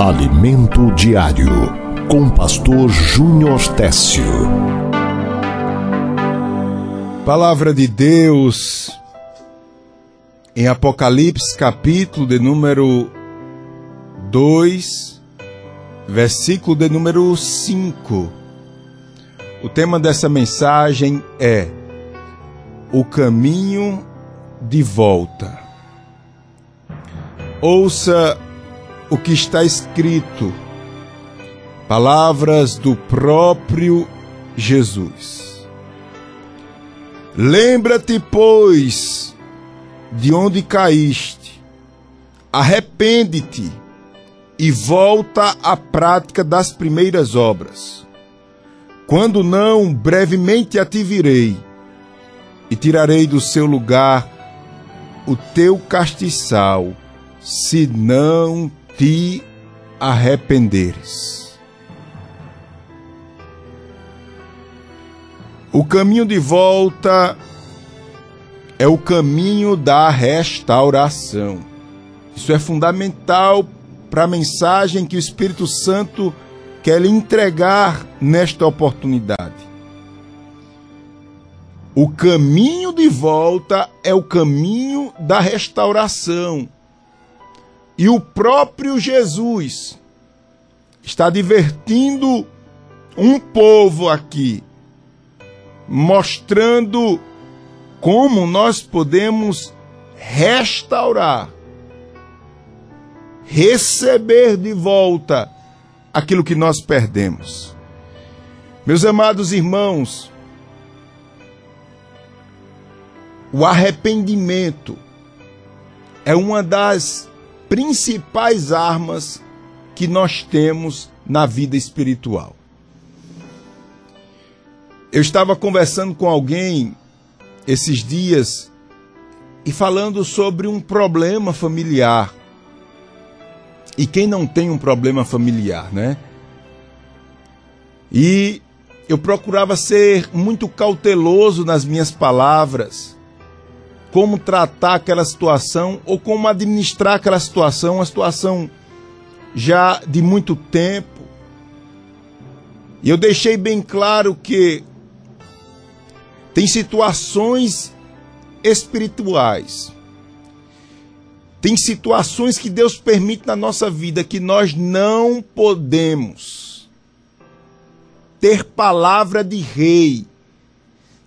Alimento Diário, com Pastor Júnior Técio. Palavra de Deus em Apocalipse, capítulo de número 2, versículo de número 5. O tema dessa mensagem é O caminho de volta. Ouça o que está escrito, palavras do próprio Jesus. Lembra-te, pois, de onde caíste, arrepende-te e volta à prática das primeiras obras. Quando não, brevemente a te virei e tirarei do seu lugar o teu castiçal, se não te arrependeres. O caminho de volta é o caminho da restauração. Isso é fundamental para a mensagem que o Espírito Santo quer lhe entregar nesta oportunidade. O caminho de volta é o caminho da restauração. E o próprio Jesus está divertindo um povo aqui, mostrando como nós podemos restaurar, receber de volta aquilo que nós perdemos. Meus amados irmãos, o arrependimento é uma das principais armas que nós temos na vida espiritual. Eu estava conversando com alguém esses dias e falando sobre um problema familiar. E quem não tem um problema familiar, né? E eu procurava ser muito cauteloso nas minhas palavras como tratar aquela situação ou como administrar aquela situação, uma situação já de muito tempo. E eu deixei bem claro que tem situações espirituais, tem situações que Deus permite na nossa vida que nós não podemos ter palavra de rei,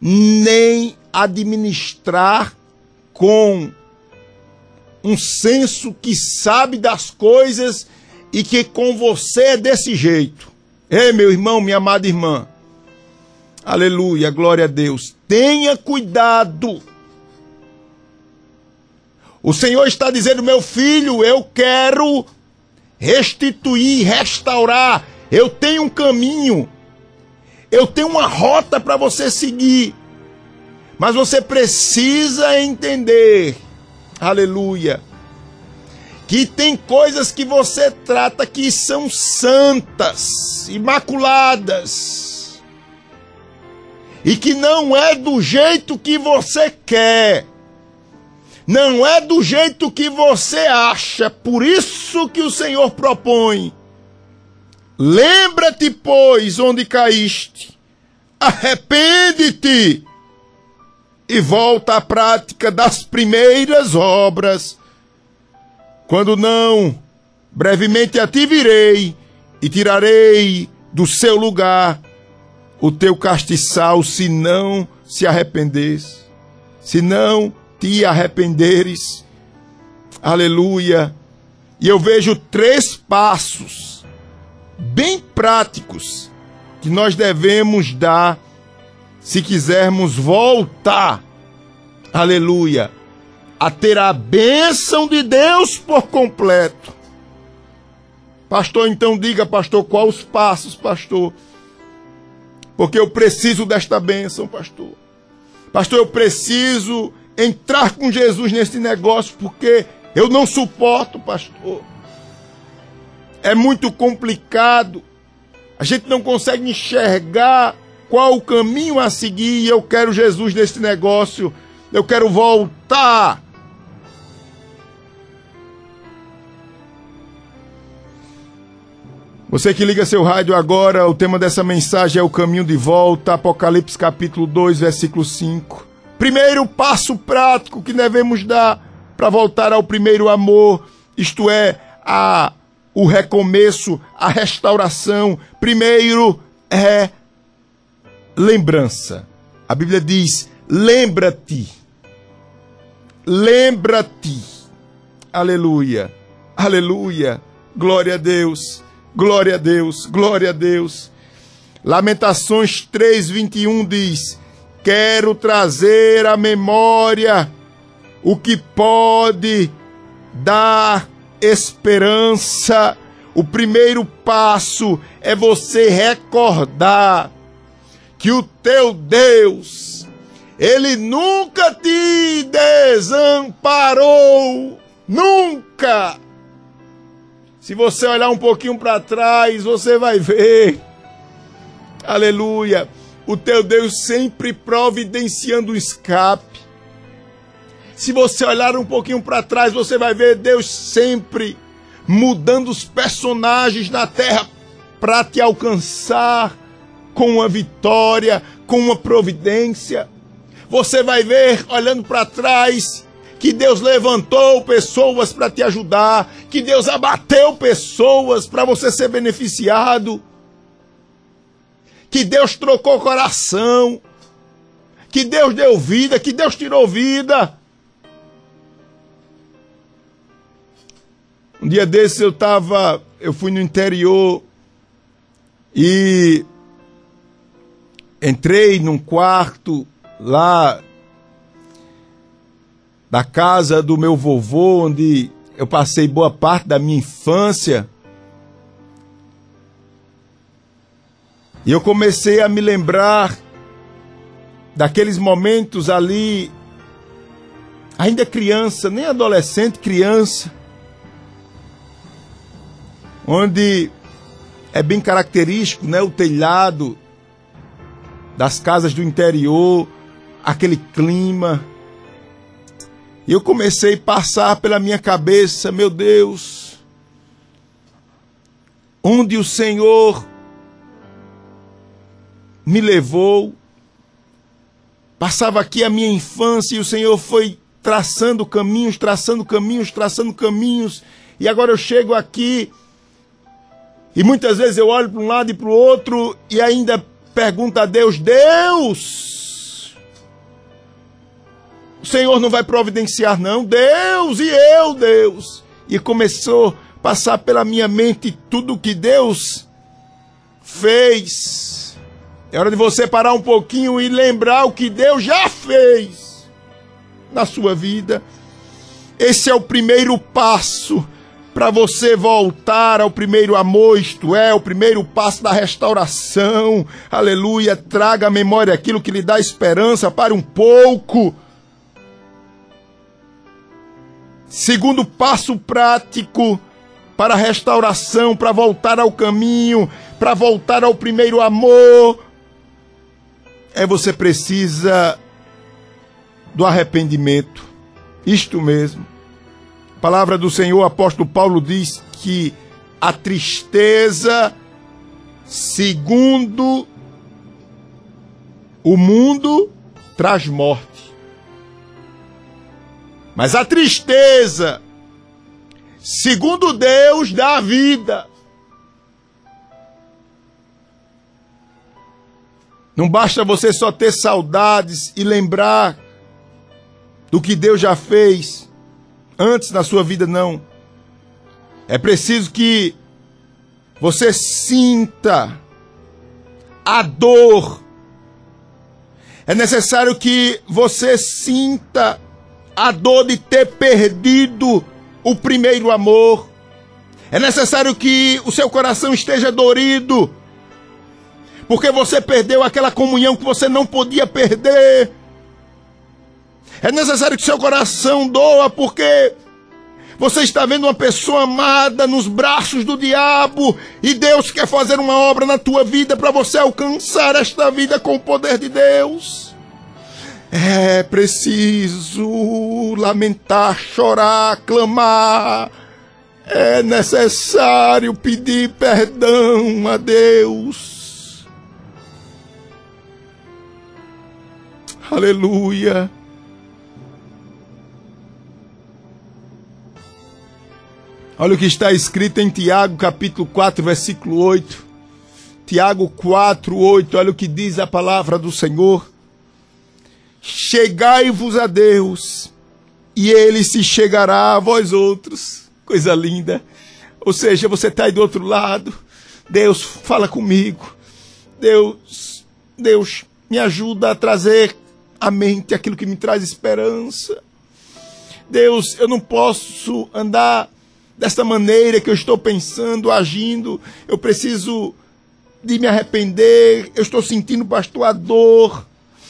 nem administrar com um senso que sabe das coisas e que com você é desse jeito. Ei, meu irmão, minha amada irmã. Aleluia, glória a Deus. Tenha cuidado. O Senhor está dizendo, meu filho, eu quero restituir, restaurar. Eu tenho um caminho. Eu tenho uma rota para você seguir. Mas você precisa entender, aleluia, que tem coisas que você trata que são santas, imaculadas, e que não é do jeito que você quer. Não é do jeito que você acha, por isso que o Senhor propõe. Lembra-te, pois, onde caíste, arrepende-te e volta à prática das primeiras obras. Quando não, brevemente a ti virei e tirarei do seu lugar o teu castiçal, se não se arrependeres, se não te arrependeres. Aleluia. E eu vejo três passos bem práticos que nós devemos dar se quisermos voltar, aleluia, a ter a bênção de Deus por completo. Pastor, então diga, pastor, quais os passos, pastor? Porque eu preciso desta bênção, pastor. Pastor, eu preciso entrar com Jesus nesse negócio, porque eu não suporto, pastor. É muito complicado. A gente não consegue enxergar qual o caminho a seguir. Eu quero Jesus nesse negócio. Eu quero voltar. Você que liga seu rádio agora, o tema dessa mensagem é o caminho de volta, Apocalipse capítulo 2, versículo 5. Primeiro passo prático que devemos dar para voltar ao primeiro amor, isto é, a o recomeço, a restauração. Primeiro é lembrança. A Bíblia diz: lembra-te. Lembra-te. Aleluia. Aleluia. Glória a Deus. Glória a Deus. Glória a Deus. Lamentações 3:21 diz: Quero trazer à memória o que pode dar esperança. O primeiro passo é você recordar que o teu Deus, ele nunca te desamparou, nunca. Se você olhar um pouquinho para trás, você vai ver. Aleluia. O teu Deus sempre providenciando o escape. Se você olhar um pouquinho para trás, você vai ver Deus sempre mudando os personagens na terra para te alcançar com uma vitória, com uma providência. Você vai ver, olhando para trás, que Deus levantou pessoas para te ajudar, que Deus abateu pessoas para você ser beneficiado, que Deus trocou coração, que Deus deu vida, que Deus tirou vida. Um dia desses eu tava, eu fui no interior e entrei num quarto lá da casa do meu vovô, onde eu passei boa parte da minha infância. E eu comecei a me lembrar daqueles momentos ali, ainda criança, nem adolescente, criança, onde é bem característico, né, o telhado das casas do interior, aquele clima. E eu comecei a passar pela minha cabeça, meu Deus, onde o Senhor me levou. Passava aqui a minha infância e o Senhor foi traçando caminhos, traçando caminhos, traçando caminhos. E agora eu chego aqui e muitas vezes eu olho para um lado e para o outro e ainda pergunta a Deus: Deus, o Senhor não vai providenciar, não? Deus, e eu, Deus? E começou a passar pela minha mente tudo que Deus fez. É hora de você parar um pouquinho e lembrar o que Deus já fez na sua vida. Esse é o primeiro passo para você voltar ao primeiro amor, isto é, o primeiro passo da restauração. Aleluia. Traga à memória aquilo que lhe dá esperança para um pouco. Segundo passo prático para a restauração, para voltar ao caminho, para voltar ao primeiro amor, é você precisa do arrependimento. Isto mesmo palavra do Senhor, apóstolo Paulo diz que a tristeza, segundo o mundo, traz morte. Mas a tristeza, segundo Deus, dá vida. Não basta você só ter saudades e lembrar do que Deus já fez antes na sua vida, não. É preciso que você sinta a dor. É necessário que você sinta a dor de ter perdido o primeiro amor. É necessário que o seu coração esteja dorido, porque você perdeu aquela comunhão que você não podia perder. É necessário que seu coração doa, porque você está vendo uma pessoa amada nos braços do diabo e Deus quer fazer uma obra na tua vida para você alcançar esta vida com o poder de Deus. É preciso lamentar, chorar, clamar. É necessário pedir perdão a Deus. Aleluia. Olha o que está escrito em Tiago, capítulo 4, versículo 8. Tiago 4, 8. Olha o que diz a palavra do Senhor. Chegai-vos a Deus, e ele se chegará a vós outros. Coisa linda. Ou seja, você está aí do outro lado. Deus, fala comigo. Deus, Deus, me ajuda a trazer à mente aquilo que me traz esperança. Deus, eu não posso andar desta maneira que eu estou pensando, agindo, eu preciso de me arrepender, eu estou sentindo, pastor, a dor.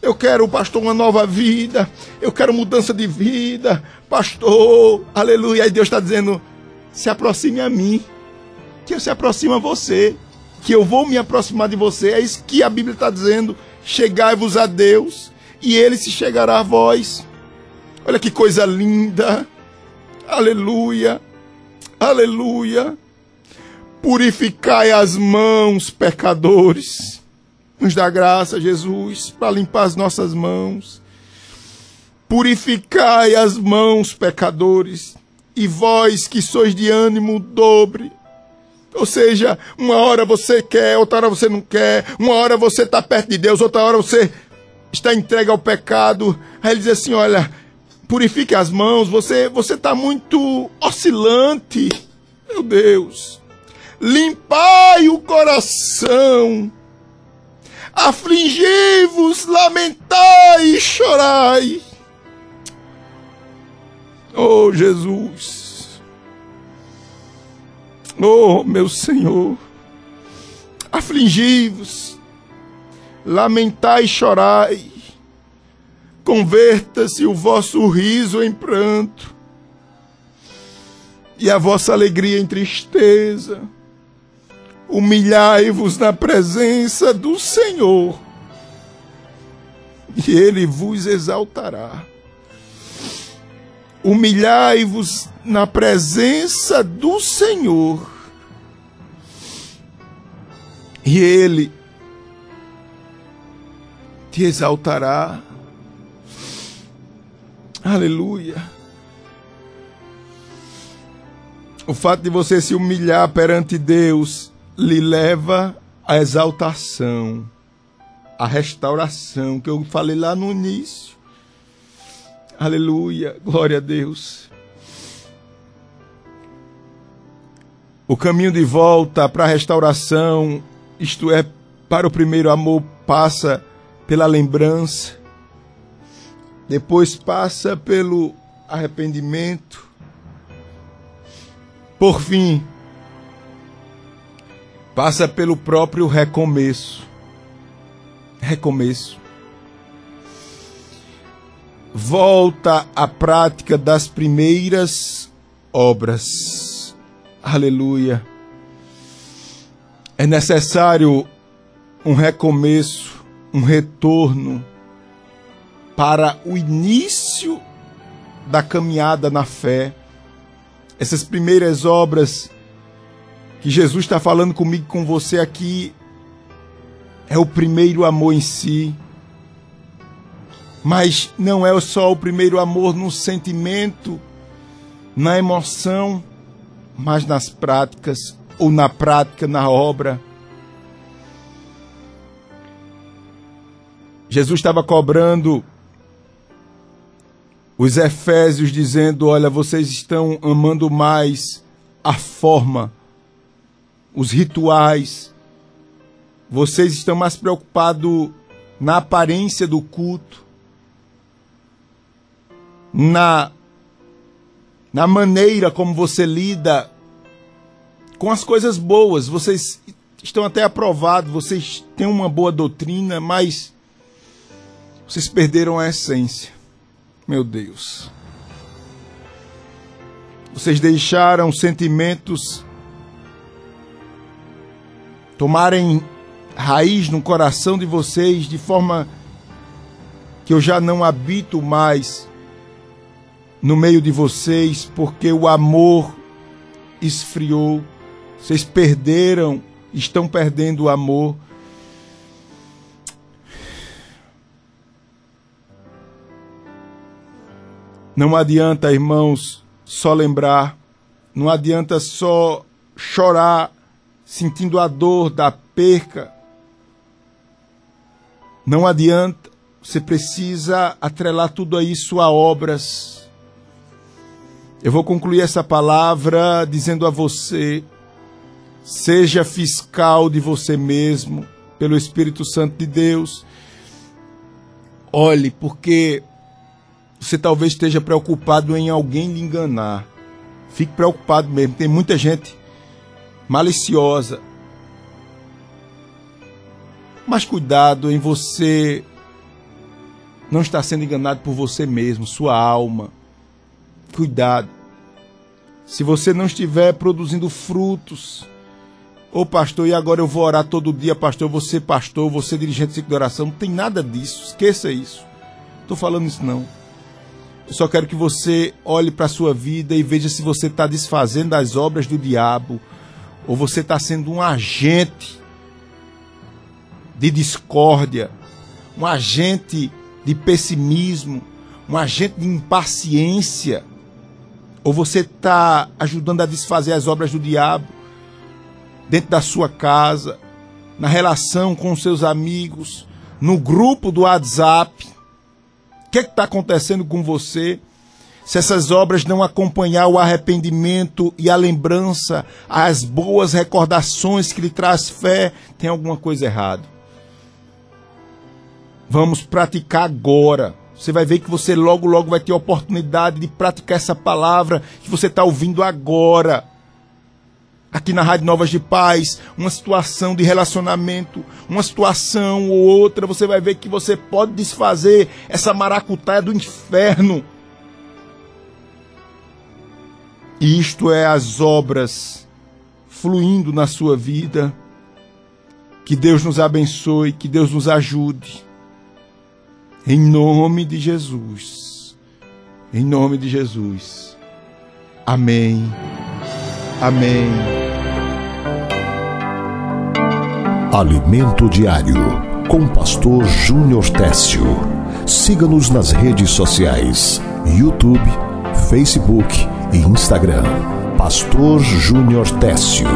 Eu quero, pastor, uma nova vida. Eu quero mudança de vida. Pastor, aleluia. Aí Deus está dizendo: se aproxime a mim, que eu se aproximo a você, que eu vou me aproximar de você. É isso que a Bíblia está dizendo. Chegai-vos a Deus, e ele se chegará a vós. Olha que coisa linda. Aleluia. Aleluia. Purificai as mãos, pecadores. Nos dá graça, Jesus, para limpar as nossas mãos. Purificai as mãos, pecadores, e vós que sois de ânimo dobre. Ou seja, uma hora você quer, outra hora você não quer, uma hora você está perto de Deus, outra hora você está entregue ao pecado. Aí ele diz assim: olha, purifique as mãos, você você está muito oscilante. Meu Deus. Limpai o coração. Afligi-vos, lamentai e chorai. Oh, Jesus. Oh, meu Senhor. Afligi-vos, lamentai e chorai Converta-se o vosso riso em pranto e a vossa alegria em tristeza. Humilhai-vos na presença do Senhor e ele vos exaltará. Humilhai-vos na presença do Senhor e ele te exaltará. Aleluia. O fato de você se humilhar perante Deus lhe leva à exaltação, à restauração, que eu falei lá no início. Aleluia, glória a Deus. O caminho de volta para a restauração, isto é, para o primeiro amor, passa pela lembrança depois passa pelo arrependimento, por fim, passa pelo próprio recomeço. Recomeço. Volta à prática das primeiras obras. Aleluia. É necessário um recomeço, um retorno para o início da caminhada na fé. Essas primeiras obras que Jesus está falando comigo, com você aqui, é o primeiro amor em si. Mas não é só o primeiro amor no sentimento, na emoção, mas nas práticas, ou na prática, na obra. Jesus estava cobrando os Efésios dizendo: Olha, vocês estão amando mais a forma, os rituais, vocês estão mais preocupados na aparência do culto, na, na maneira como você lida com as coisas boas. Vocês estão até aprovados, vocês têm uma boa doutrina, mas vocês perderam a essência. Meu Deus. Vocês deixaram sentimentos tomarem raiz no coração de vocês de forma que eu já não habito mais no meio de vocês, porque o amor esfriou, vocês perderam, estão perdendo o amor. Não adianta, irmãos, só lembrar, não adianta só chorar sentindo a dor da perca. Não adianta, você precisa atrelar tudo isso a obras. Eu vou concluir essa palavra dizendo a você: seja fiscal de você mesmo, pelo Espírito Santo de Deus. Olhe, porque você talvez esteja preocupado em alguém lhe enganar. Fique preocupado mesmo. Tem muita gente maliciosa. Mas cuidado em você não estar sendo enganado por você mesmo, sua alma. Cuidado. Se você não estiver produzindo frutos, ô oh, pastor, e agora eu vou orar todo dia, pastor, você pastor, você dirigente de oração, não tem nada disso, esqueça isso. Estou falando isso não. Eu só quero que você olhe para a sua vida e veja se você está desfazendo as obras do diabo ou você está sendo um agente de discórdia, um agente de pessimismo, um agente de impaciência, ou você está ajudando a desfazer as obras do diabo dentro da sua casa, na relação com seus amigos, no grupo do WhatsApp que está acontecendo com você? Se essas obras não acompanhar o arrependimento e a lembrança, as boas recordações que lhe traz fé, tem alguma coisa errada. Vamos praticar agora. Você vai ver que você logo, logo vai ter a oportunidade de praticar essa palavra que você está ouvindo agora aqui na Rádio Novas de Paz, uma situação de relacionamento, uma situação ou outra, você vai ver que você pode desfazer essa maracutaia do inferno. Isto é as obras fluindo na sua vida. Que Deus nos abençoe, que Deus nos ajude. Em nome de Jesus. Em nome de Jesus. Amém. Amém. Alimento Diário, com Pastor Júnior Técio. Siga-nos nas redes sociais: YouTube, Facebook e Instagram. Pastor Júnior Técio.